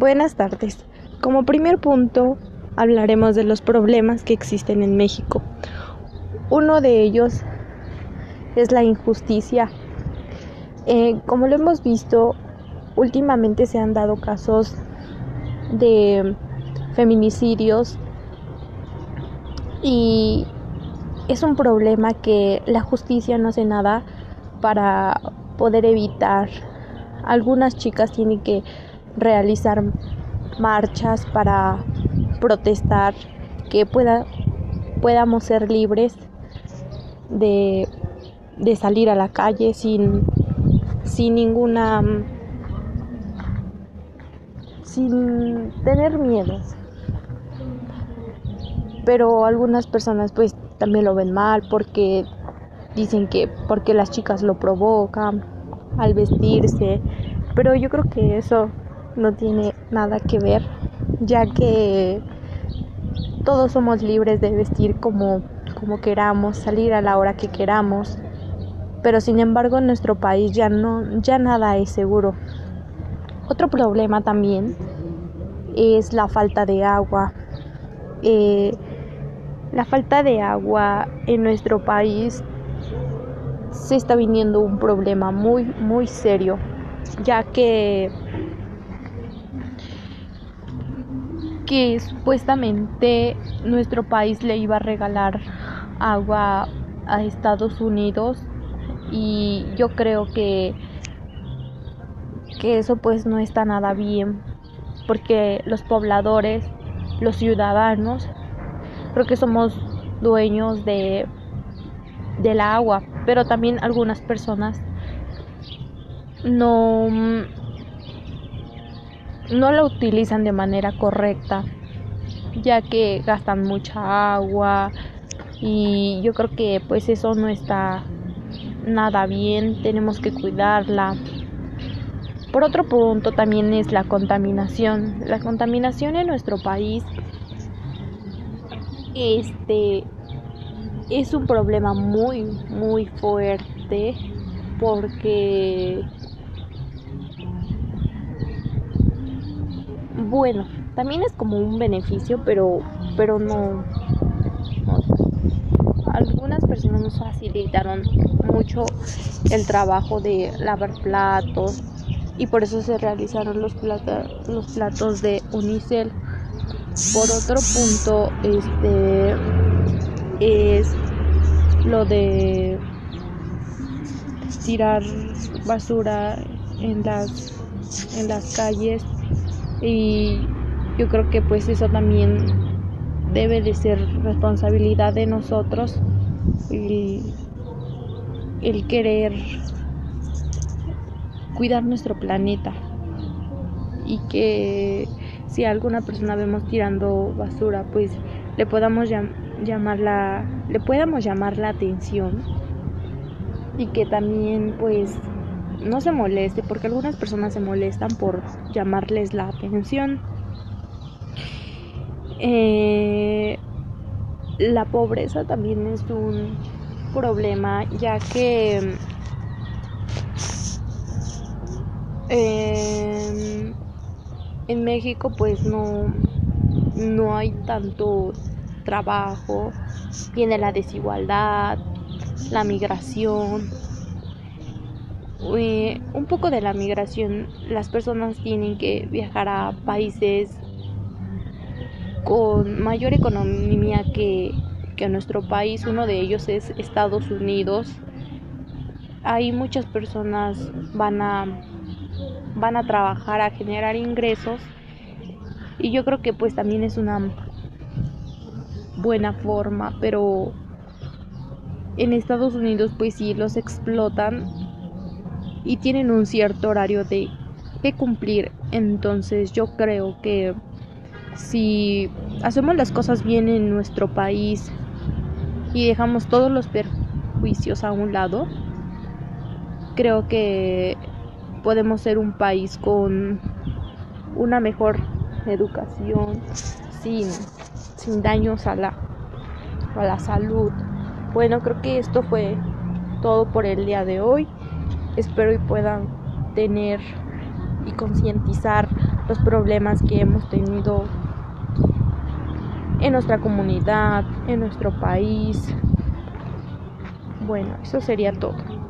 Buenas tardes. Como primer punto hablaremos de los problemas que existen en México. Uno de ellos es la injusticia. Eh, como lo hemos visto, últimamente se han dado casos de feminicidios y es un problema que la justicia no hace nada para poder evitar. Algunas chicas tienen que realizar marchas para protestar que pueda, podamos ser libres de, de salir a la calle sin, sin ninguna sin tener miedo. Pero algunas personas pues también lo ven mal porque dicen que porque las chicas lo provocan al vestirse pero yo creo que eso no tiene nada que ver ya que todos somos libres de vestir como como queramos salir a la hora que queramos. Pero sin embargo en nuestro país ya no ya nada es seguro. Otro problema también es la falta de agua. Eh, la falta de agua en nuestro país se está viniendo un problema muy, muy serio, ya que, que supuestamente nuestro país le iba a regalar agua a Estados Unidos y yo creo que que eso pues no está nada bien porque los pobladores, los ciudadanos creo que somos dueños de del agua, pero también algunas personas no no la utilizan de manera correcta, ya que gastan mucha agua y yo creo que pues eso no está nada bien, tenemos que cuidarla. Por otro punto también es la contaminación. La contaminación en nuestro país este es un problema muy, muy fuerte porque, bueno, también es como un beneficio, pero, pero no, Algunas personas nos facilitaron mucho el trabajo de lavar platos y por eso se realizaron los, los platos de unicel. Por otro punto, este es lo de tirar basura en las en las calles y yo creo que pues eso también debe de ser responsabilidad de nosotros el, querer cuidar nuestro planeta. Y que si alguna persona vemos tirando basura, pues le podamos llamar la, le podamos llamar la atención. Y que también pues no se moleste, porque algunas personas se molestan por llamarles la atención. Eh, la pobreza también es un problema, ya que eh, en México pues no, no hay tanto trabajo, viene la desigualdad, la migración. Un poco de la migración, las personas tienen que viajar a países con mayor economía que, que nuestro país, uno de ellos es Estados Unidos. Ahí muchas personas van a van a trabajar a generar ingresos y yo creo que pues también es una buena forma, pero en Estados Unidos pues sí los explotan y tienen un cierto horario de que cumplir. Entonces yo creo que si hacemos las cosas bien en nuestro país y dejamos todos los perjuicios a un lado, creo que podemos ser un país con una mejor educación, sin, sin daños a la, a la salud. Bueno, creo que esto fue todo por el día de hoy. Espero y puedan tener y concientizar los problemas que hemos tenido en nuestra comunidad, en nuestro país. Bueno, eso sería todo.